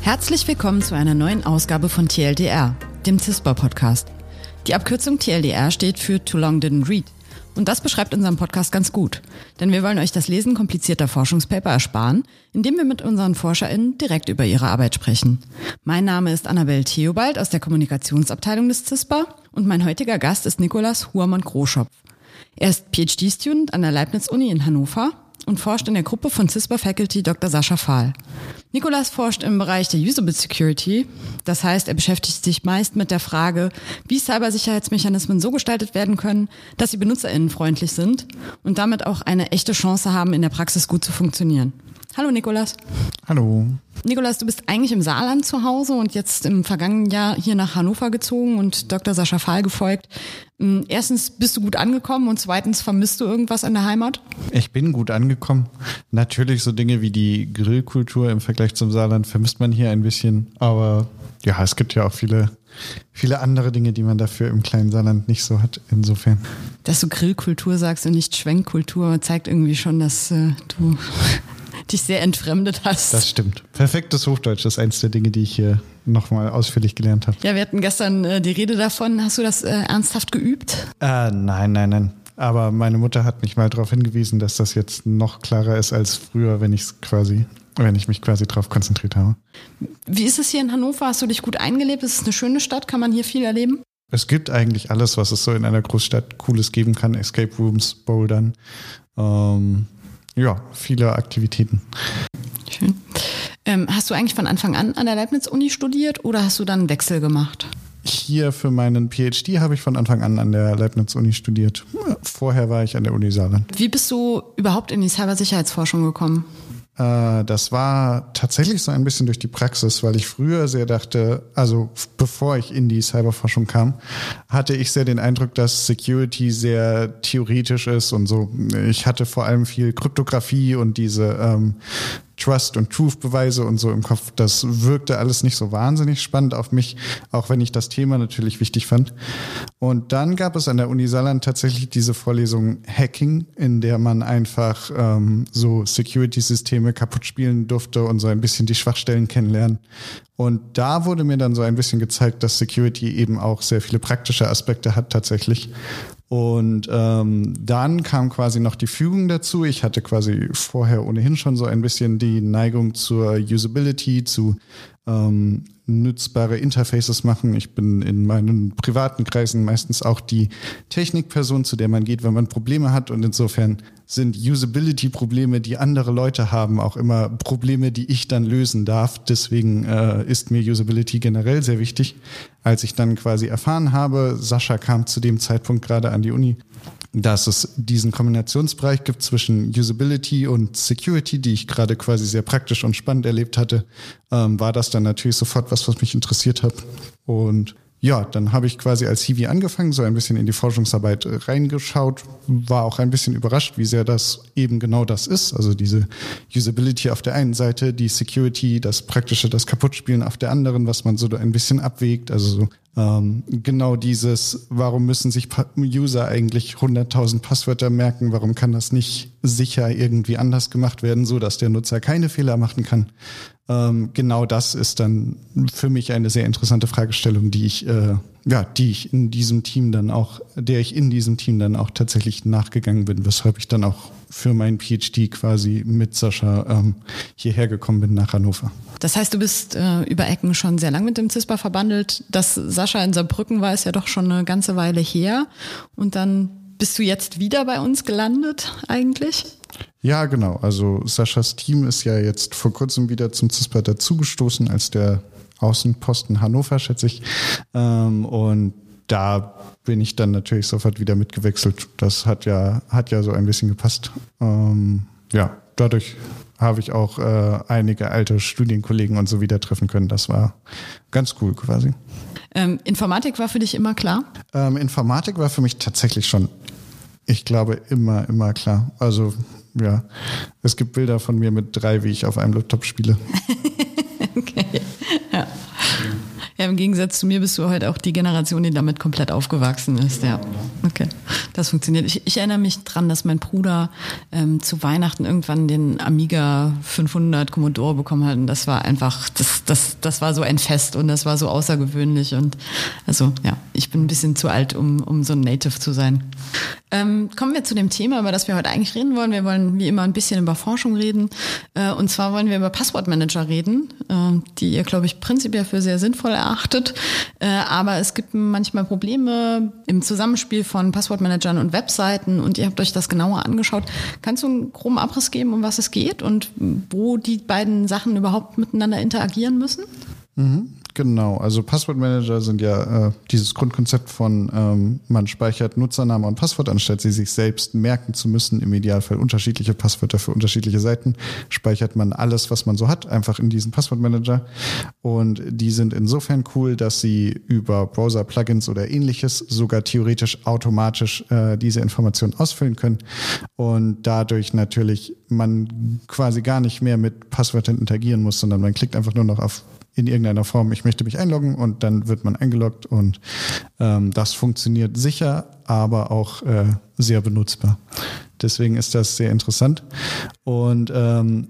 Herzlich willkommen zu einer neuen Ausgabe von TLDR, dem CISPA-Podcast. Die Abkürzung TLDR steht für Too Long Didn't Read. Und das beschreibt unseren Podcast ganz gut. Denn wir wollen euch das Lesen komplizierter Forschungspaper ersparen, indem wir mit unseren ForscherInnen direkt über ihre Arbeit sprechen. Mein Name ist Annabel Theobald aus der Kommunikationsabteilung des CISPA und mein heutiger Gast ist Nikolas Huermann-Groschopf. Er ist PhD-Student an der Leibniz-Uni in Hannover und forscht in der Gruppe von CISPA Faculty Dr. Sascha Fahl. Nikolas forscht im Bereich der Usable Security. Das heißt, er beschäftigt sich meist mit der Frage, wie Cybersicherheitsmechanismen so gestaltet werden können, dass sie benutzerinnenfreundlich sind und damit auch eine echte Chance haben, in der Praxis gut zu funktionieren. Hallo Nikolas. Hallo. Nikolas, du bist eigentlich im Saarland zu Hause und jetzt im vergangenen Jahr hier nach Hannover gezogen und Dr. Sascha Fahl gefolgt. Hm, erstens bist du gut angekommen und zweitens vermisst du irgendwas an der Heimat? Ich bin gut angekommen. Natürlich so Dinge wie die Grillkultur im Vergleich zum Saarland vermisst man hier ein bisschen, aber ja, es gibt ja auch viele viele andere Dinge, die man dafür im kleinen Saarland nicht so hat. Insofern. Dass du Grillkultur sagst und nicht Schwenkkultur, zeigt irgendwie schon, dass äh, du dich sehr entfremdet hast. Das stimmt. Perfektes Hochdeutsch ist eins der Dinge, die ich hier nochmal ausführlich gelernt habe. Ja, wir hatten gestern äh, die Rede davon. Hast du das äh, ernsthaft geübt? Äh, nein, nein, nein. Aber meine Mutter hat mich mal darauf hingewiesen, dass das jetzt noch klarer ist als früher, wenn ich es quasi, wenn ich mich quasi darauf konzentriert habe. Wie ist es hier in Hannover? Hast du dich gut eingelebt? Ist es eine schöne Stadt? Kann man hier viel erleben? Es gibt eigentlich alles, was es so in einer Großstadt Cooles geben kann. Escape Rooms, Bouldern. Ähm, ja, viele Aktivitäten. Schön. Ähm, hast du eigentlich von Anfang an an der Leibniz-Uni studiert oder hast du dann einen Wechsel gemacht? Hier für meinen PhD habe ich von Anfang an an der Leibniz-Uni studiert. Vorher war ich an der Uni Saarland. Wie bist du überhaupt in die Cybersicherheitsforschung gekommen? Äh, das war tatsächlich so ein bisschen durch die Praxis, weil ich früher sehr dachte, also bevor ich in die Cyberforschung kam, hatte ich sehr den Eindruck, dass Security sehr theoretisch ist und so. Ich hatte vor allem viel Kryptographie und diese ähm, Trust- und Truth-Beweise und so im Kopf. Das wirkte alles nicht so wahnsinnig spannend auf mich, auch wenn ich das Thema natürlich wichtig fand. Und dann gab es an der Uni Saarland tatsächlich diese Vorlesung Hacking, in der man einfach ähm, so Security-Systeme kaputt spielen durfte und so ein bisschen die Schwachstellen kennenlernen. Und da wurde mir dann so ein bisschen gezeigt, dass Security eben auch sehr viele praktische Aspekte hat tatsächlich. Und ähm, dann kam quasi noch die Fügung dazu. Ich hatte quasi vorher ohnehin schon so ein bisschen die Neigung zur Usability, zu ähm, nützbare Interfaces machen. Ich bin in meinen privaten Kreisen meistens auch die Technikperson, zu der man geht, wenn man Probleme hat. Und insofern sind Usability-Probleme, die andere Leute haben, auch immer Probleme, die ich dann lösen darf. Deswegen äh, ist mir Usability generell sehr wichtig. Als ich dann quasi erfahren habe, Sascha kam zu dem Zeitpunkt gerade an die Uni, dass es diesen Kombinationsbereich gibt zwischen Usability und Security, die ich gerade quasi sehr praktisch und spannend erlebt hatte, ähm, war das dann natürlich sofort was, was mich interessiert hat. Und ja, dann habe ich quasi als Hiwi angefangen, so ein bisschen in die Forschungsarbeit reingeschaut, war auch ein bisschen überrascht, wie sehr das eben genau das ist. Also diese Usability auf der einen Seite, die Security, das Praktische, das Kaputtspielen auf der anderen, was man so ein bisschen abwägt. Also so ähm, genau dieses, warum müssen sich User eigentlich 100.000 Passwörter merken? Warum kann das nicht sicher irgendwie anders gemacht werden, so dass der Nutzer keine Fehler machen kann? Ähm, genau das ist dann für mich eine sehr interessante Fragestellung, die ich, äh, ja, die ich in diesem Team dann auch, der ich in diesem Team dann auch tatsächlich nachgegangen bin, weshalb ich dann auch für meinen PhD quasi mit Sascha ähm, hierher gekommen bin nach Hannover. Das heißt, du bist äh, über Ecken schon sehr lang mit dem CISPA verbandelt. Dass Sascha in Saarbrücken war, ist ja doch schon eine ganze Weile her. Und dann bist du jetzt wieder bei uns gelandet eigentlich? Ja, genau. Also Saschas Team ist ja jetzt vor kurzem wieder zum CISPA dazugestoßen als der Außenposten Hannover, schätze ich. Ähm, und da bin ich dann natürlich sofort wieder mitgewechselt. Das hat ja, hat ja so ein bisschen gepasst. Ähm, ja, dadurch habe ich auch äh, einige alte Studienkollegen und so wieder treffen können. Das war ganz cool quasi. Ähm, Informatik war für dich immer klar? Ähm, Informatik war für mich tatsächlich schon, ich glaube, immer, immer klar. Also ja, es gibt Bilder von mir mit drei, wie ich auf einem Laptop spiele. okay, ja. Ja, im Gegensatz zu mir bist du heute auch die Generation, die damit komplett aufgewachsen ist. Ja, okay. Das funktioniert. Ich, ich erinnere mich dran, dass mein Bruder ähm, zu Weihnachten irgendwann den Amiga 500 Commodore bekommen hat und das war einfach, das, das, das war so ein Fest und das war so außergewöhnlich und also ja, ich bin ein bisschen zu alt, um, um so ein Native zu sein. Ähm, kommen wir zu dem Thema, über das wir heute eigentlich reden wollen. Wir wollen wie immer ein bisschen über Forschung reden. Äh, und zwar wollen wir über Passwortmanager reden, äh, die ihr, glaube ich, prinzipiell für sehr sinnvoll erachtet. Äh, aber es gibt manchmal Probleme im Zusammenspiel von Passwortmanagern und Webseiten und ihr habt euch das genauer angeschaut. Kannst du einen groben Abriss geben, um was es geht und wo die beiden Sachen überhaupt miteinander interagieren müssen? Mhm. Genau, also Passwortmanager sind ja äh, dieses Grundkonzept von, ähm, man speichert Nutzername und Passwort, anstatt sie sich selbst merken zu müssen, im Idealfall unterschiedliche Passwörter für unterschiedliche Seiten, speichert man alles, was man so hat, einfach in diesen Passwortmanager. Und die sind insofern cool, dass sie über Browser-Plugins oder ähnliches sogar theoretisch automatisch äh, diese Informationen ausfüllen können. Und dadurch natürlich man quasi gar nicht mehr mit Passwörtern interagieren muss, sondern man klickt einfach nur noch auf in irgendeiner Form, ich möchte mich einloggen und dann wird man eingeloggt und ähm, das funktioniert sicher, aber auch äh, sehr benutzbar. Deswegen ist das sehr interessant. Und ähm,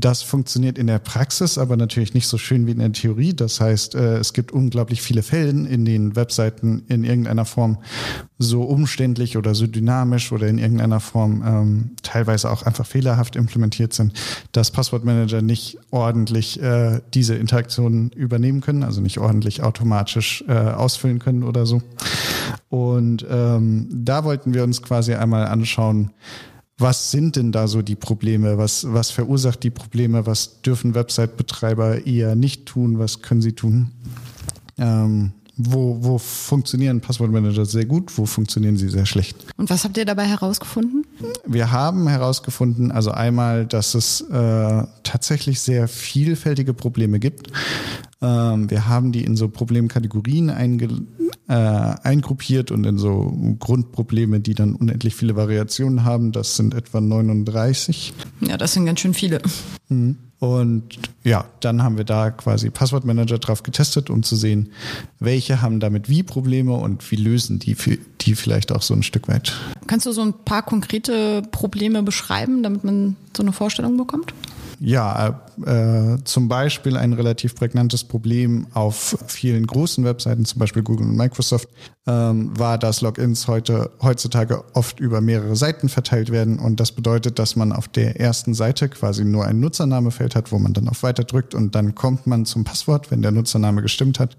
das funktioniert in der Praxis, aber natürlich nicht so schön wie in der Theorie. Das heißt, äh, es gibt unglaublich viele Fälle, in denen Webseiten in irgendeiner Form so umständlich oder so dynamisch oder in irgendeiner Form ähm, teilweise auch einfach fehlerhaft implementiert sind, dass Passwortmanager nicht ordentlich äh, diese Interaktionen übernehmen können, also nicht ordentlich automatisch äh, ausfüllen können oder so. Und ähm, da wollten wir uns quasi einmal anschauen, was sind denn da so die Probleme? Was, was verursacht die Probleme? Was dürfen Website-Betreiber eher nicht tun? Was können sie tun? Ähm, wo, wo funktionieren Passwortmanager sehr gut? Wo funktionieren sie sehr schlecht? Und was habt ihr dabei herausgefunden? Wir haben herausgefunden, also einmal, dass es äh, tatsächlich sehr vielfältige Probleme gibt. Ähm, wir haben die in so Problemkategorien einge äh, eingruppiert und in so Grundprobleme, die dann unendlich viele Variationen haben. Das sind etwa 39. Ja, das sind ganz schön viele. Mhm. Und ja, dann haben wir da quasi Passwortmanager drauf getestet, um zu sehen, welche haben damit wie Probleme und wie lösen die, die vielleicht auch so ein Stück weit. Kannst du so ein paar konkrete Probleme beschreiben, damit man so eine Vorstellung bekommt? Ja, äh, zum Beispiel ein relativ prägnantes Problem auf vielen großen Webseiten, zum Beispiel Google und Microsoft, ähm, war, dass Logins heute heutzutage oft über mehrere Seiten verteilt werden und das bedeutet, dass man auf der ersten Seite quasi nur ein Nutzernamefeld hat, wo man dann auf Weiter drückt und dann kommt man zum Passwort, wenn der Nutzername gestimmt hat.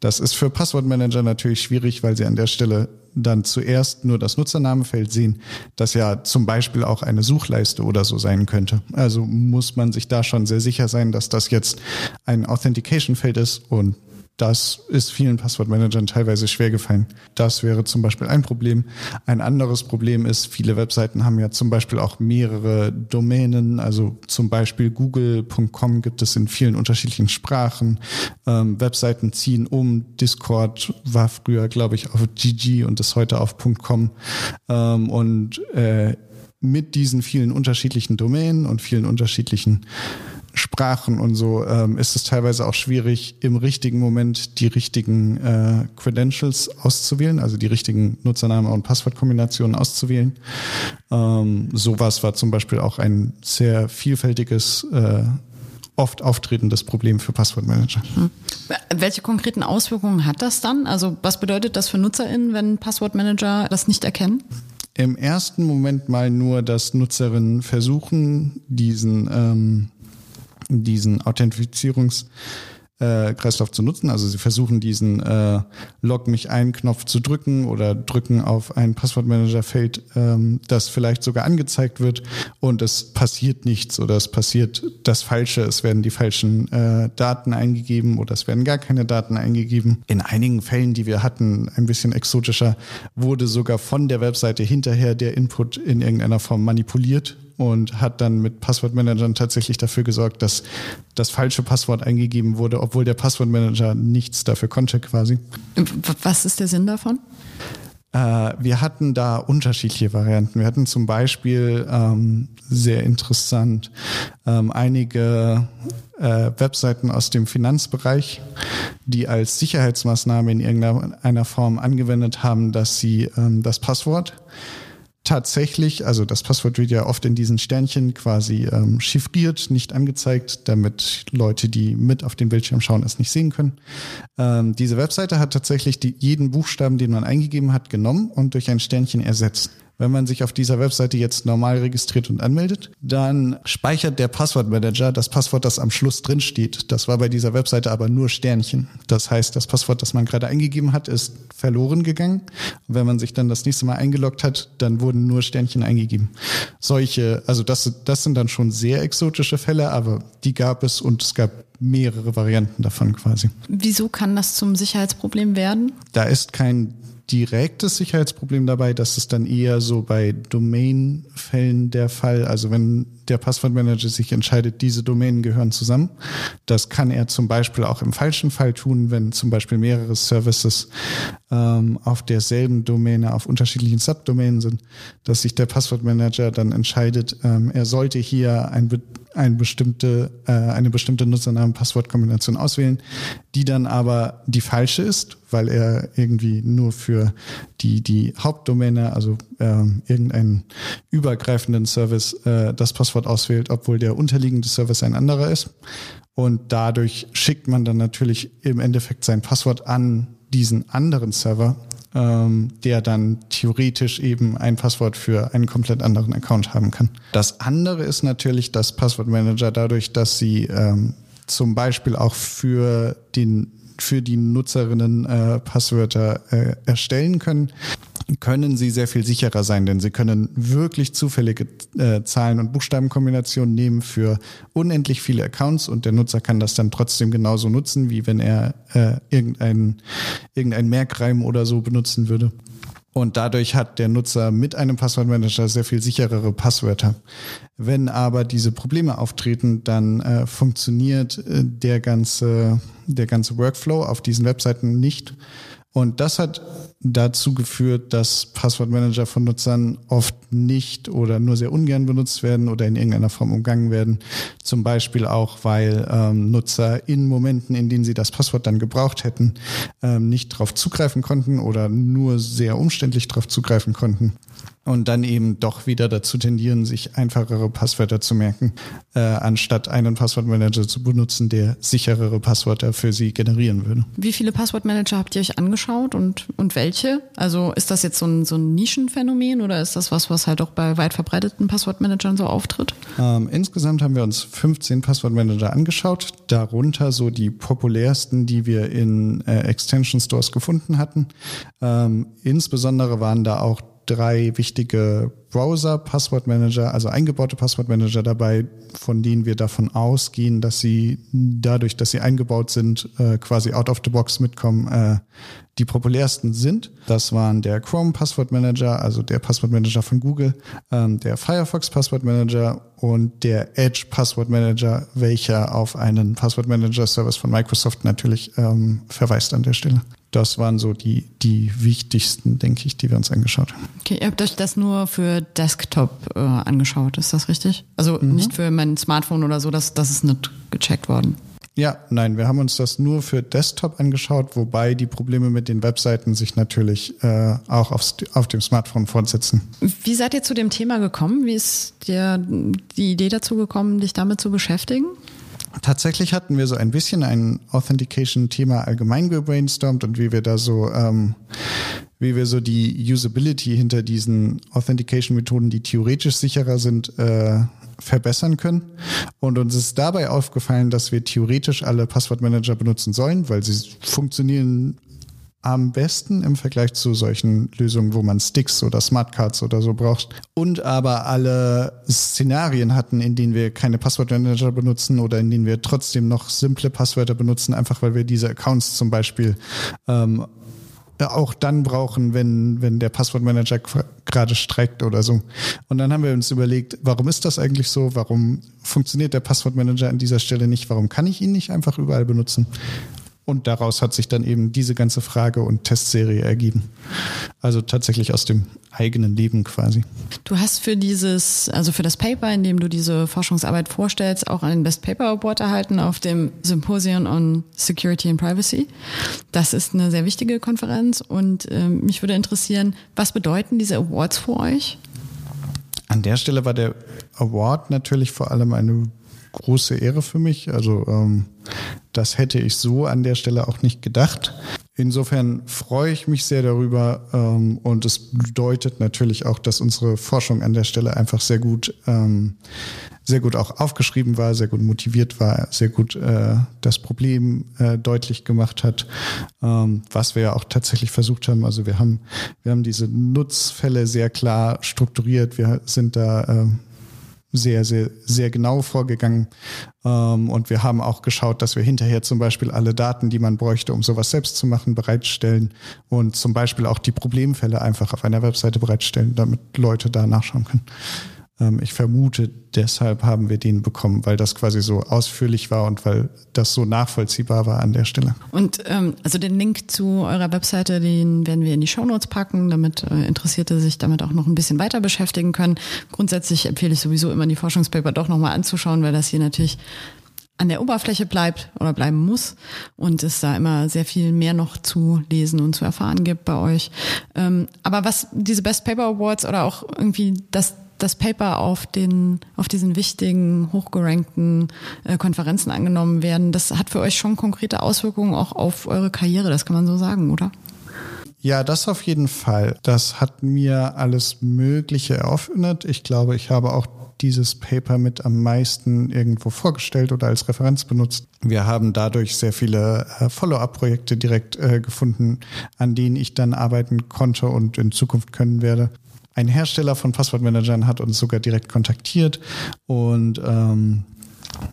Das ist für Passwortmanager natürlich schwierig, weil sie an der Stelle dann zuerst nur das Nutzernamefeld sehen, das ja zum Beispiel auch eine Suchleiste oder so sein könnte. Also muss man sich da schon sehr sicher sein, dass das jetzt ein Authentication-Feld ist und das ist vielen Passwortmanagern teilweise schwer gefallen. Das wäre zum Beispiel ein Problem. Ein anderes Problem ist, viele Webseiten haben ja zum Beispiel auch mehrere Domänen. Also zum Beispiel google.com gibt es in vielen unterschiedlichen Sprachen. Ähm, Webseiten ziehen um. Discord war früher, glaube ich, auf GG und ist heute auf .com. Ähm, und äh, mit diesen vielen unterschiedlichen Domänen und vielen unterschiedlichen Sprachen und so ähm, ist es teilweise auch schwierig, im richtigen Moment die richtigen äh, Credentials auszuwählen, also die richtigen Nutzername- und Passwortkombinationen auszuwählen. Ähm, sowas war zum Beispiel auch ein sehr vielfältiges äh, oft auftretendes Problem für Passwortmanager. Hm. Welche konkreten Auswirkungen hat das dann? Also was bedeutet das für NutzerInnen, wenn Passwortmanager das nicht erkennen? Im ersten Moment mal nur, dass Nutzerinnen versuchen, diesen ähm, diesen Authentifizierungs- äh, zu nutzen. Also sie versuchen diesen äh, Log mich ein Knopf zu drücken oder drücken auf ein Passwortmanager-Feld, ähm, das vielleicht sogar angezeigt wird und es passiert nichts oder es passiert das Falsche. Es werden die falschen äh, Daten eingegeben oder es werden gar keine Daten eingegeben. In einigen Fällen, die wir hatten, ein bisschen exotischer, wurde sogar von der Webseite hinterher der Input in irgendeiner Form manipuliert und hat dann mit Passwortmanagern tatsächlich dafür gesorgt, dass das falsche Passwort eingegeben wurde, obwohl der Passwortmanager nichts dafür konnte quasi. Was ist der Sinn davon? Äh, wir hatten da unterschiedliche Varianten. Wir hatten zum Beispiel ähm, sehr interessant ähm, einige äh, Webseiten aus dem Finanzbereich, die als Sicherheitsmaßnahme in irgendeiner Form angewendet haben, dass sie ähm, das Passwort tatsächlich, also das Passwort wird ja oft in diesen Sternchen quasi ähm, chiffriert, nicht angezeigt, damit Leute, die mit auf den Bildschirm schauen, es nicht sehen können. Ähm, diese Webseite hat tatsächlich die, jeden Buchstaben, den man eingegeben hat, genommen und durch ein Sternchen ersetzt. Wenn man sich auf dieser Webseite jetzt normal registriert und anmeldet, dann speichert der Passwortmanager das Passwort, das am Schluss drin steht. Das war bei dieser Webseite aber nur Sternchen. Das heißt, das Passwort, das man gerade eingegeben hat, ist verloren gegangen. Wenn man sich dann das nächste Mal eingeloggt hat, dann wurden nur Sternchen eingegeben. Solche, also das, das sind dann schon sehr exotische Fälle, aber die gab es und es gab mehrere Varianten davon quasi. Wieso kann das zum Sicherheitsproblem werden? Da ist kein direktes Sicherheitsproblem dabei. Das ist dann eher so bei Domain-Fällen der Fall. Also wenn der Passwortmanager sich entscheidet, diese Domänen gehören zusammen. Das kann er zum Beispiel auch im falschen Fall tun, wenn zum Beispiel mehrere Services ähm, auf derselben Domäne auf unterschiedlichen Subdomänen sind, dass sich der Passwortmanager dann entscheidet, ähm, er sollte hier ein, ein bestimmte, äh, eine bestimmte Nutzernamen-Passwortkombination auswählen, die dann aber die falsche ist, weil er irgendwie nur für die, die Hauptdomäne, also äh, irgendeinen übergreifenden Service, äh, das Passwort auswählt, obwohl der unterliegende Service ein anderer ist. Und dadurch schickt man dann natürlich im Endeffekt sein Passwort an diesen anderen Server, ähm, der dann theoretisch eben ein Passwort für einen komplett anderen Account haben kann. Das andere ist natürlich, dass Passwortmanager dadurch, dass sie ähm, zum Beispiel auch für den für die Nutzerinnen äh, Passwörter äh, erstellen können, können sie sehr viel sicherer sein, denn sie können wirklich zufällige äh, Zahlen- und Buchstabenkombinationen nehmen für unendlich viele Accounts und der Nutzer kann das dann trotzdem genauso nutzen, wie wenn er äh, irgendein, irgendein Merkreim oder so benutzen würde. Und dadurch hat der Nutzer mit einem Passwortmanager sehr viel sicherere Passwörter. Wenn aber diese Probleme auftreten, dann äh, funktioniert äh, der ganze, der ganze Workflow auf diesen Webseiten nicht. Und das hat dazu geführt, dass Passwortmanager von Nutzern oft nicht oder nur sehr ungern benutzt werden oder in irgendeiner Form umgangen werden. Zum Beispiel auch, weil ähm, Nutzer in Momenten, in denen sie das Passwort dann gebraucht hätten, ähm, nicht darauf zugreifen konnten oder nur sehr umständlich darauf zugreifen konnten und dann eben doch wieder dazu tendieren, sich einfachere Passwörter zu merken, äh, anstatt einen Passwortmanager zu benutzen, der sicherere Passwörter für sie generieren würde. Wie viele Passwortmanager habt ihr euch angeschaut und, und welche? Also ist das jetzt so ein, so ein Nischenphänomen oder ist das was, was halt auch bei weit verbreiteten Passwortmanagern so auftritt? Ähm, insgesamt haben wir uns 15 Passwortmanager angeschaut, darunter so die populärsten, die wir in äh, Extension Stores gefunden hatten. Ähm, insbesondere waren da auch drei wichtige Browser-Passwortmanager, also eingebaute Passwortmanager dabei, von denen wir davon ausgehen, dass sie dadurch, dass sie eingebaut sind, äh, quasi out of the box mitkommen, äh, die populärsten sind. Das waren der Chrome Passwortmanager, also der Passwortmanager von Google, ähm, der Firefox Passwortmanager und der Edge Passwortmanager, welcher auf einen Passwortmanager-Service von Microsoft natürlich ähm, verweist an der Stelle. Das waren so die, die wichtigsten, denke ich, die wir uns angeschaut haben. Okay, ihr habt euch das nur für Desktop äh, angeschaut, ist das richtig? Also mhm. nicht für mein Smartphone oder so, das, das ist nicht gecheckt worden. Ja, nein, wir haben uns das nur für Desktop angeschaut, wobei die Probleme mit den Webseiten sich natürlich äh, auch aufs, auf dem Smartphone fortsetzen. Wie seid ihr zu dem Thema gekommen? Wie ist dir die Idee dazu gekommen, dich damit zu beschäftigen? Tatsächlich hatten wir so ein bisschen ein Authentication-Thema allgemein gebrainstormt und wie wir da so, ähm, wie wir so die Usability hinter diesen Authentication-Methoden, die theoretisch sicherer sind, äh, verbessern können. Und uns ist dabei aufgefallen, dass wir theoretisch alle Passwortmanager benutzen sollen, weil sie funktionieren am besten im Vergleich zu solchen Lösungen, wo man Sticks oder Smartcards oder so braucht. Und aber alle Szenarien hatten, in denen wir keine Passwortmanager benutzen oder in denen wir trotzdem noch simple Passwörter benutzen, einfach weil wir diese Accounts zum Beispiel ähm, auch dann brauchen, wenn, wenn der Passwortmanager gerade streikt oder so. Und dann haben wir uns überlegt, warum ist das eigentlich so? Warum funktioniert der Passwortmanager an dieser Stelle nicht? Warum kann ich ihn nicht einfach überall benutzen? Und daraus hat sich dann eben diese ganze Frage und Testserie ergeben. Also tatsächlich aus dem eigenen Leben quasi. Du hast für dieses, also für das Paper, in dem du diese Forschungsarbeit vorstellst, auch einen Best Paper Award erhalten auf dem Symposium on Security and Privacy. Das ist eine sehr wichtige Konferenz und äh, mich würde interessieren, was bedeuten diese Awards für euch? An der Stelle war der Award natürlich vor allem eine große Ehre für mich. Also ähm, das hätte ich so an der Stelle auch nicht gedacht. Insofern freue ich mich sehr darüber ähm, und es bedeutet natürlich auch, dass unsere Forschung an der Stelle einfach sehr gut, ähm, sehr gut auch aufgeschrieben war, sehr gut motiviert war, sehr gut äh, das Problem äh, deutlich gemacht hat, ähm, was wir ja auch tatsächlich versucht haben. Also wir haben, wir haben diese Nutzfälle sehr klar strukturiert. Wir sind da äh, sehr, sehr, sehr genau vorgegangen. Ähm, und wir haben auch geschaut, dass wir hinterher zum Beispiel alle Daten, die man bräuchte, um sowas selbst zu machen, bereitstellen und zum Beispiel auch die Problemfälle einfach auf einer Webseite bereitstellen, damit Leute da nachschauen können. Ähm, ich vermute, deshalb haben wir den bekommen, weil das quasi so ausführlich war und weil das so nachvollziehbar war an der Stelle. Und ähm, also den Link zu eurer Webseite, den werden wir in die Shownotes packen, damit äh, Interessierte sich damit auch noch ein bisschen weiter beschäftigen können. Grundsätzlich empfehle ich sowieso immer die Forschungspaper doch nochmal anzuschauen, weil das hier natürlich an der Oberfläche bleibt oder bleiben muss und es da immer sehr viel mehr noch zu lesen und zu erfahren gibt bei euch. Ähm, aber was diese Best Paper Awards oder auch irgendwie das das Paper auf den, auf diesen wichtigen, hochgerankten äh, Konferenzen angenommen werden, das hat für euch schon konkrete Auswirkungen auch auf eure Karriere, das kann man so sagen, oder? Ja, das auf jeden Fall. Das hat mir alles Mögliche eröffnet. Ich glaube, ich habe auch dieses Paper mit am meisten irgendwo vorgestellt oder als Referenz benutzt. Wir haben dadurch sehr viele äh, Follow-up-Projekte direkt äh, gefunden, an denen ich dann arbeiten konnte und in Zukunft können werde ein Hersteller von Passwortmanagern hat uns sogar direkt kontaktiert. Und ähm,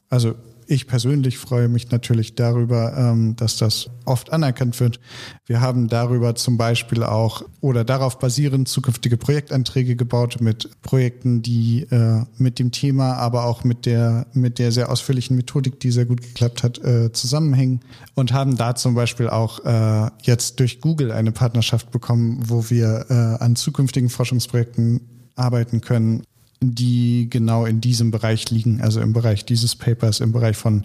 also ich persönlich freue mich natürlich darüber, ähm, dass das oft anerkannt wird. Wir haben darüber zum Beispiel auch oder darauf basierend zukünftige Projektanträge gebaut mit Projekten, die äh, mit dem Thema, aber auch mit der mit der sehr ausführlichen Methodik, die sehr gut geklappt hat, äh, zusammenhängen und haben da zum Beispiel auch äh, jetzt durch Google eine Partnerschaft bekommen, wo wir an zukünftigen Forschungsprojekten arbeiten können die genau in diesem Bereich liegen, also im Bereich dieses Papers, im Bereich von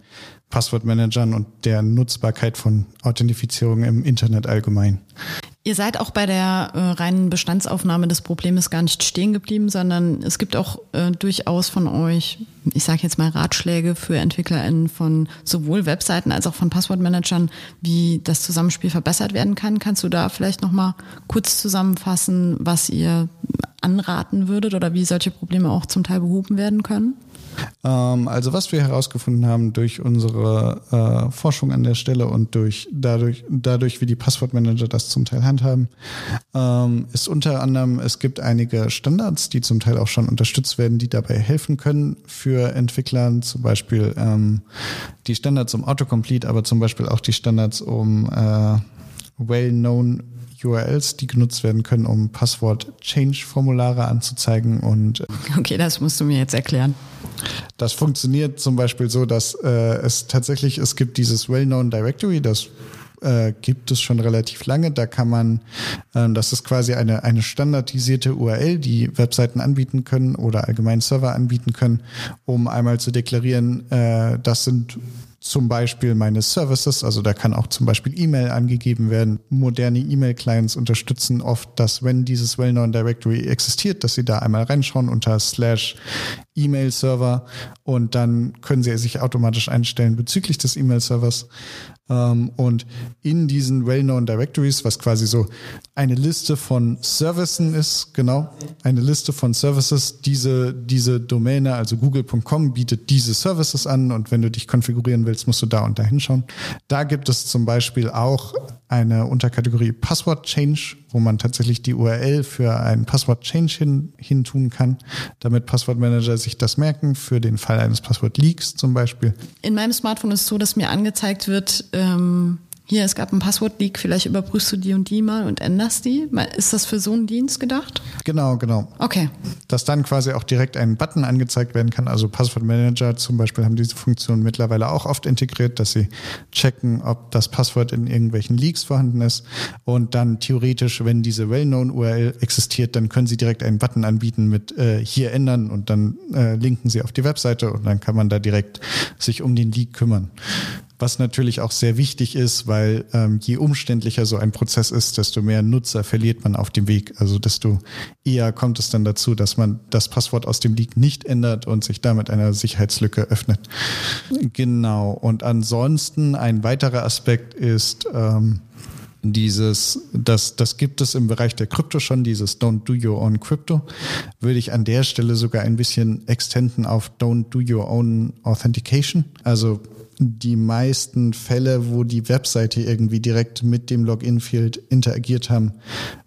Passwortmanagern und der Nutzbarkeit von Authentifizierung im Internet allgemein. Ihr seid auch bei der äh, reinen Bestandsaufnahme des Problems gar nicht stehen geblieben, sondern es gibt auch äh, durchaus von euch, ich sage jetzt mal Ratschläge für EntwicklerInnen von sowohl Webseiten als auch von Passwortmanagern, wie das Zusammenspiel verbessert werden kann. Kannst du da vielleicht nochmal kurz zusammenfassen, was ihr anraten würdet oder wie solche Probleme auch zum Teil behoben werden können? Ähm, also was wir herausgefunden haben durch unsere äh, Forschung an der Stelle und durch dadurch, dadurch, wie die Passwortmanager das zum Teil handhaben, ähm, ist unter anderem, es gibt einige Standards, die zum Teil auch schon unterstützt werden, die dabei helfen können für Entwickler, zum Beispiel ähm, die Standards um Autocomplete, aber zum Beispiel auch die Standards um äh, well-known URLs, die genutzt werden können, um Passwort-Change-Formulare anzuzeigen und Okay, das musst du mir jetzt erklären. Das funktioniert zum Beispiel so, dass äh, es tatsächlich, es gibt dieses Well-Known Directory, das äh, gibt es schon relativ lange. Da kann man, äh, das ist quasi eine, eine standardisierte URL, die Webseiten anbieten können oder allgemein Server anbieten können, um einmal zu deklarieren, äh, das sind zum Beispiel meine Services, also da kann auch zum Beispiel E-Mail angegeben werden. Moderne E-Mail-Clients unterstützen oft, dass wenn dieses Well-Known Directory existiert, dass sie da einmal reinschauen unter slash E-Mail-Server und dann können sie sich automatisch einstellen bezüglich des E-Mail-Servers. Ähm, und in diesen Well-Known Directories, was quasi so eine Liste von Services ist, genau, eine Liste von Services, diese, diese Domäne, also google.com bietet diese Services an und wenn du dich konfigurieren willst, musst du da und da hinschauen. Da gibt es zum Beispiel auch eine Unterkategorie Passwort Change, wo man tatsächlich die URL für einen Passwort Change hin, hin tun kann, damit Passwortmanager sich das merken, für den Fall eines Passwort Leaks zum Beispiel. In meinem Smartphone ist es so, dass mir angezeigt wird, ähm, hier, es gab einen Passwort-Leak, vielleicht überprüfst du die und die mal und änderst die. Ist das für so einen Dienst gedacht? Genau, genau. Okay. Dass dann quasi auch direkt ein Button angezeigt werden kann. Also Passwortmanager zum Beispiel haben diese Funktion mittlerweile auch oft integriert, dass sie checken, ob das Passwort in irgendwelchen Leaks vorhanden ist. Und dann theoretisch, wenn diese well-known URL existiert, dann können sie direkt einen Button anbieten mit äh, hier ändern und dann äh, linken sie auf die Webseite und dann kann man da direkt sich um den Leak kümmern was natürlich auch sehr wichtig ist, weil ähm, je umständlicher so ein Prozess ist, desto mehr Nutzer verliert man auf dem Weg. Also desto eher kommt es dann dazu, dass man das Passwort aus dem Leak nicht ändert und sich damit einer Sicherheitslücke öffnet. Genau. Und ansonsten ein weiterer Aspekt ist, ähm, dieses, das, das gibt es im Bereich der Krypto schon, dieses Don't Do Your Own Crypto, würde ich an der Stelle sogar ein bisschen extenden auf Don't Do Your Own Authentication. Also die meisten Fälle, wo die Webseite irgendwie direkt mit dem Login-Field interagiert haben,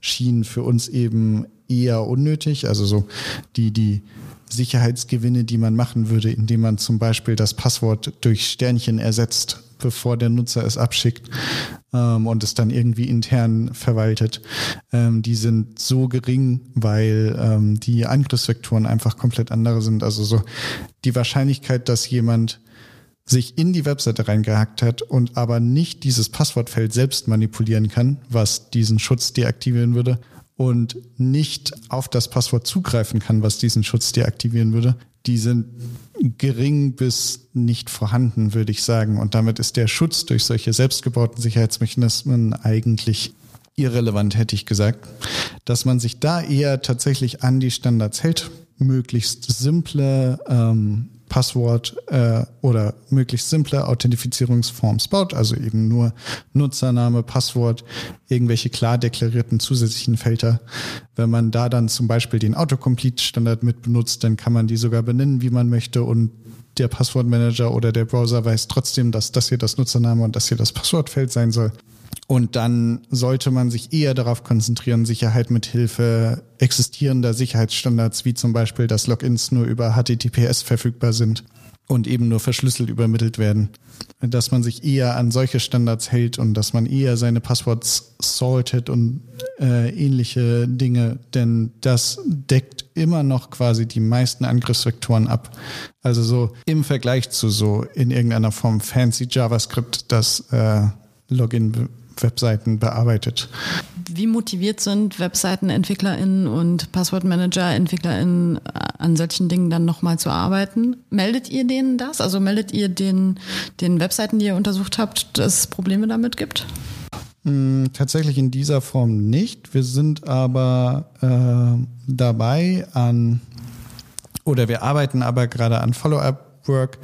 schienen für uns eben eher unnötig. Also so die, die Sicherheitsgewinne, die man machen würde, indem man zum Beispiel das Passwort durch Sternchen ersetzt, bevor der Nutzer es abschickt ähm, und es dann irgendwie intern verwaltet, ähm, die sind so gering, weil ähm, die Angriffsvektoren einfach komplett andere sind. Also so die Wahrscheinlichkeit, dass jemand sich in die Webseite reingehackt hat und aber nicht dieses Passwortfeld selbst manipulieren kann, was diesen Schutz deaktivieren würde und nicht auf das Passwort zugreifen kann, was diesen Schutz deaktivieren würde, die sind gering bis nicht vorhanden, würde ich sagen. Und damit ist der Schutz durch solche selbstgebauten Sicherheitsmechanismen eigentlich irrelevant, hätte ich gesagt. Dass man sich da eher tatsächlich an die Standards hält, möglichst simple ähm, Passwort äh, oder möglichst simple Authentifizierungsforms baut, also eben nur Nutzername, Passwort, irgendwelche klar deklarierten zusätzlichen Felder. Wenn man da dann zum Beispiel den Autocomplete-Standard mit benutzt, dann kann man die sogar benennen, wie man möchte und der Passwortmanager oder der Browser weiß trotzdem, dass das hier das Nutzername und das hier das Passwortfeld sein soll. Und dann sollte man sich eher darauf konzentrieren, Sicherheit mit Hilfe existierender Sicherheitsstandards, wie zum Beispiel, dass Logins nur über HTTPS verfügbar sind und eben nur verschlüsselt übermittelt werden. Dass man sich eher an solche Standards hält und dass man eher seine Passworts saltet und äh, ähnliche Dinge, denn das deckt immer noch quasi die meisten Angriffsvektoren ab. Also so im Vergleich zu so in irgendeiner Form fancy JavaScript, das äh, Login Webseiten bearbeitet. Wie motiviert sind WebseitenentwicklerInnen und Passwortmanager-EntwicklerInnen äh, an solchen Dingen dann nochmal zu arbeiten? Meldet ihr denen das? Also meldet ihr den, den Webseiten, die ihr untersucht habt, dass es Probleme damit gibt? Hm, tatsächlich in dieser Form nicht. Wir sind aber äh, dabei an, oder wir arbeiten aber gerade an Follow-up-Work,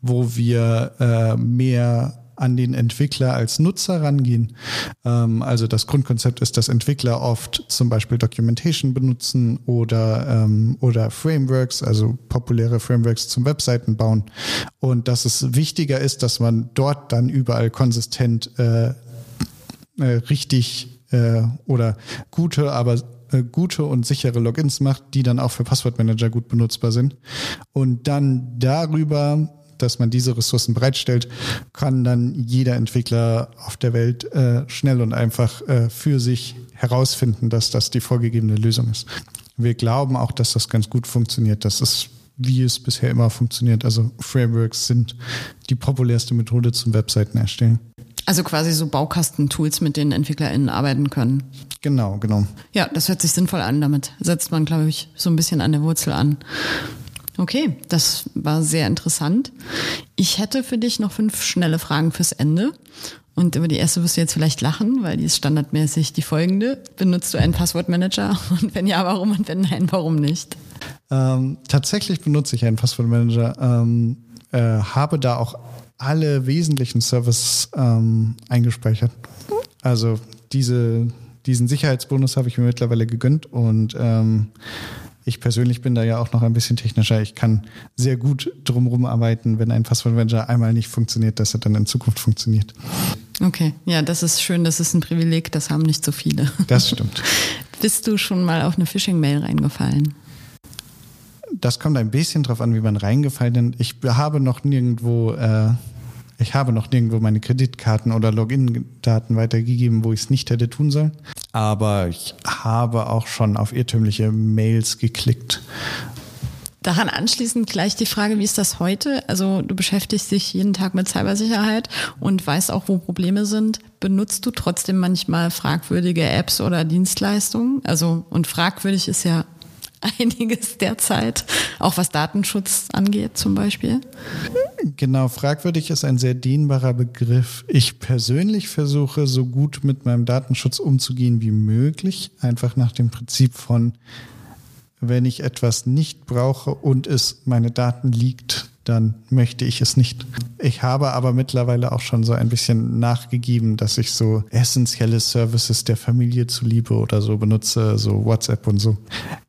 wo wir äh, mehr an den Entwickler als Nutzer rangehen. Ähm, also das Grundkonzept ist, dass Entwickler oft zum Beispiel Documentation benutzen oder, ähm, oder Frameworks, also populäre Frameworks zum Webseiten bauen. Und dass es wichtiger ist, dass man dort dann überall konsistent äh, äh, richtig äh, oder gute, aber äh, gute und sichere Logins macht, die dann auch für Passwortmanager gut benutzbar sind. Und dann darüber dass man diese Ressourcen bereitstellt, kann dann jeder Entwickler auf der Welt äh, schnell und einfach äh, für sich herausfinden, dass das die vorgegebene Lösung ist. Wir glauben auch, dass das ganz gut funktioniert. Das ist wie es bisher immer funktioniert. Also Frameworks sind die populärste Methode zum Webseiten erstellen. Also quasi so Baukastentools, mit denen EntwicklerInnen arbeiten können. Genau, genau. Ja, das hört sich sinnvoll an. Damit setzt man, glaube ich, so ein bisschen an der Wurzel an. Okay, das war sehr interessant. Ich hätte für dich noch fünf schnelle Fragen fürs Ende. Und über die erste wirst du jetzt vielleicht lachen, weil die ist standardmäßig die folgende. Benutzt du einen Passwortmanager? Und wenn ja, warum? Und wenn nein, warum nicht? Ähm, tatsächlich benutze ich einen Passwortmanager. Ähm, äh, habe da auch alle wesentlichen Services ähm, eingespeichert. Also diese, diesen Sicherheitsbonus habe ich mir mittlerweile gegönnt und ähm, ich persönlich bin da ja auch noch ein bisschen technischer. Ich kann sehr gut drumherum arbeiten, wenn ein Passwortmanager einmal nicht funktioniert, dass er dann in Zukunft funktioniert. Okay, ja, das ist schön, das ist ein Privileg, das haben nicht so viele. Das stimmt. Bist du schon mal auf eine Phishing-Mail reingefallen? Das kommt ein bisschen drauf an, wie man reingefallen ist. Ich habe noch nirgendwo äh, Ich habe noch nirgendwo meine Kreditkarten oder Login-Daten weitergegeben, wo ich es nicht hätte tun sollen. Aber ich habe auch schon auf irrtümliche Mails geklickt Daran anschließend gleich die Frage, wie ist das heute? Also du beschäftigst dich jeden Tag mit Cybersicherheit und weißt auch, wo Probleme sind. Benutzt du trotzdem manchmal fragwürdige Apps oder Dienstleistungen? Also und fragwürdig ist ja einiges derzeit, auch was Datenschutz angeht zum Beispiel. Genau, fragwürdig ist ein sehr dehnbarer Begriff. Ich persönlich versuche so gut mit meinem Datenschutz umzugehen wie möglich, einfach nach dem Prinzip von wenn ich etwas nicht brauche und es meine Daten liegt, dann möchte ich es nicht. Ich habe aber mittlerweile auch schon so ein bisschen nachgegeben, dass ich so essentielle Services der Familie zuliebe oder so benutze, so WhatsApp und so.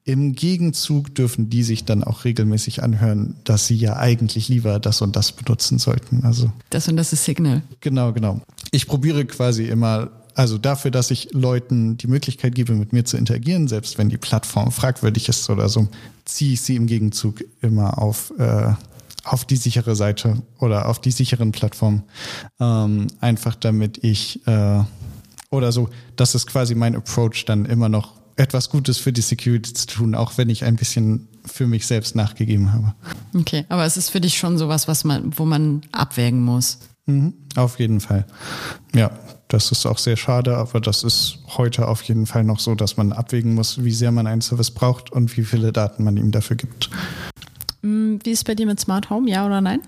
Im Gegenzug dürfen die sich dann auch regelmäßig anhören, dass sie ja eigentlich lieber das und das benutzen sollten. Also das und das ist Signal. Genau, genau. Ich probiere quasi immer also dafür, dass ich Leuten die Möglichkeit gebe, mit mir zu interagieren, selbst wenn die Plattform fragwürdig ist oder so, ziehe ich sie im Gegenzug immer auf, äh, auf die sichere Seite oder auf die sicheren Plattformen. Ähm, einfach damit ich äh, oder so, das ist quasi mein Approach, dann immer noch etwas Gutes für die Security zu tun, auch wenn ich ein bisschen für mich selbst nachgegeben habe. Okay, aber es ist für dich schon sowas, was man, wo man abwägen muss. Mhm, auf jeden Fall. Ja, das ist auch sehr schade, aber das ist heute auf jeden Fall noch so, dass man abwägen muss, wie sehr man einen Service braucht und wie viele Daten man ihm dafür gibt. Wie ist es bei dir mit Smart Home, ja oder nein?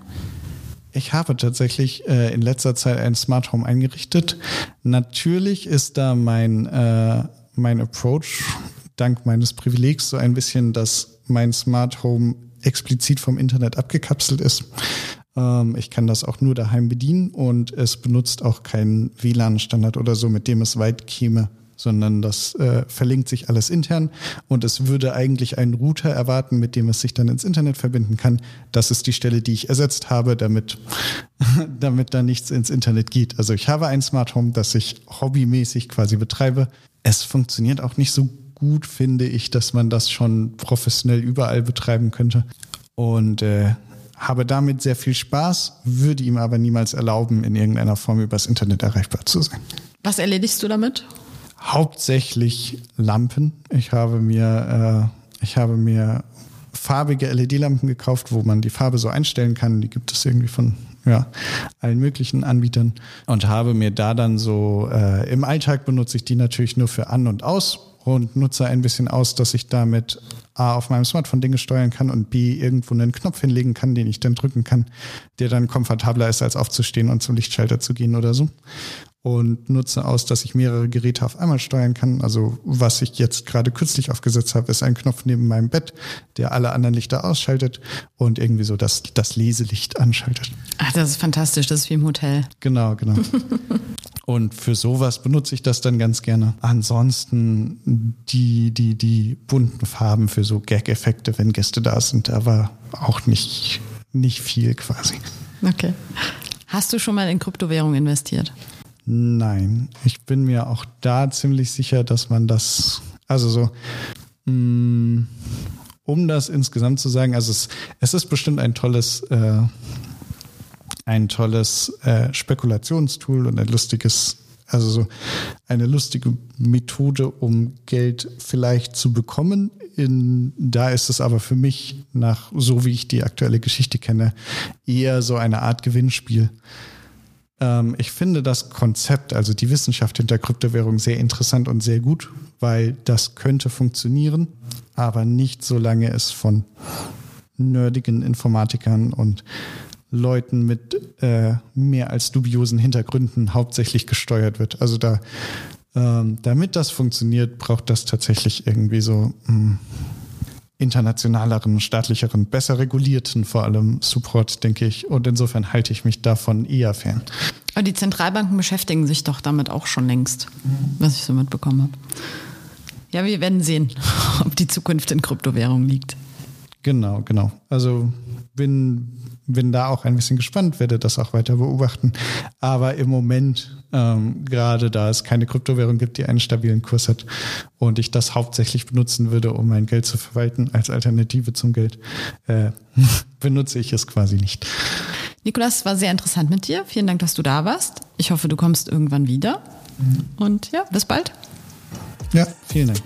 Ich habe tatsächlich äh, in letzter Zeit ein Smart Home eingerichtet. Natürlich ist da mein, äh, mein Approach dank meines Privilegs so ein bisschen, dass mein Smart Home explizit vom Internet abgekapselt ist. Ähm, ich kann das auch nur daheim bedienen und es benutzt auch keinen WLAN-Standard oder so, mit dem es weit käme sondern das äh, verlinkt sich alles intern und es würde eigentlich einen Router erwarten, mit dem es sich dann ins Internet verbinden kann. Das ist die Stelle, die ich ersetzt habe, damit, damit da nichts ins Internet geht. Also ich habe ein Smart Home, das ich hobbymäßig quasi betreibe. Es funktioniert auch nicht so gut, finde ich, dass man das schon professionell überall betreiben könnte. Und äh, habe damit sehr viel Spaß, würde ihm aber niemals erlauben, in irgendeiner Form übers Internet erreichbar zu sein. Was erledigst du damit? Hauptsächlich Lampen. Ich habe mir, äh, ich habe mir farbige LED-Lampen gekauft, wo man die Farbe so einstellen kann. Die gibt es irgendwie von ja, allen möglichen Anbietern und habe mir da dann so äh, im Alltag benutze ich die natürlich nur für an und aus und nutze ein bisschen aus, dass ich damit A auf meinem Smartphone Dinge steuern kann und B irgendwo einen Knopf hinlegen kann, den ich dann drücken kann, der dann komfortabler ist, als aufzustehen und zum Lichtschalter zu gehen oder so. Und nutze aus, dass ich mehrere Geräte auf einmal steuern kann. Also was ich jetzt gerade kürzlich aufgesetzt habe, ist ein Knopf neben meinem Bett, der alle anderen Lichter ausschaltet und irgendwie so das, das Leselicht anschaltet. Ach, das ist fantastisch, das ist wie im Hotel. Genau, genau. Und für sowas benutze ich das dann ganz gerne. Ansonsten die, die, die bunten Farben für so Gag-Effekte, wenn Gäste da sind, aber auch nicht, nicht viel quasi. Okay. Hast du schon mal in Kryptowährung investiert? Nein, ich bin mir auch da ziemlich sicher, dass man das, also so, mm, um das insgesamt zu sagen, also es, es ist bestimmt ein tolles äh, ein tolles äh, Spekulationstool und ein lustiges, also so eine lustige Methode, um Geld vielleicht zu bekommen. In, da ist es aber für mich, nach so wie ich die aktuelle Geschichte kenne, eher so eine Art Gewinnspiel. Ähm, ich finde das Konzept, also die Wissenschaft hinter Kryptowährung sehr interessant und sehr gut, weil das könnte funktionieren, aber nicht solange es von nerdigen Informatikern und Leuten mit äh, mehr als dubiosen Hintergründen hauptsächlich gesteuert wird. Also da, ähm, damit das funktioniert, braucht das tatsächlich irgendwie so mh, hm, internationaleren, staatlicheren, besser regulierten vor allem Support, denke ich. Und insofern halte ich mich davon eher fern. Aber die Zentralbanken beschäftigen sich doch damit auch schon längst, was ich so mitbekommen habe. Ja, wir werden sehen, ob die Zukunft in Kryptowährungen liegt. Genau, genau. Also bin bin da auch ein bisschen gespannt, werde das auch weiter beobachten. Aber im Moment, ähm, gerade da es keine Kryptowährung gibt, die einen stabilen Kurs hat und ich das hauptsächlich benutzen würde, um mein Geld zu verwalten als Alternative zum Geld, äh, benutze ich es quasi nicht. Nikolas, war sehr interessant mit dir. Vielen Dank, dass du da warst. Ich hoffe, du kommst irgendwann wieder. Und ja, bis bald. Ja, vielen Dank.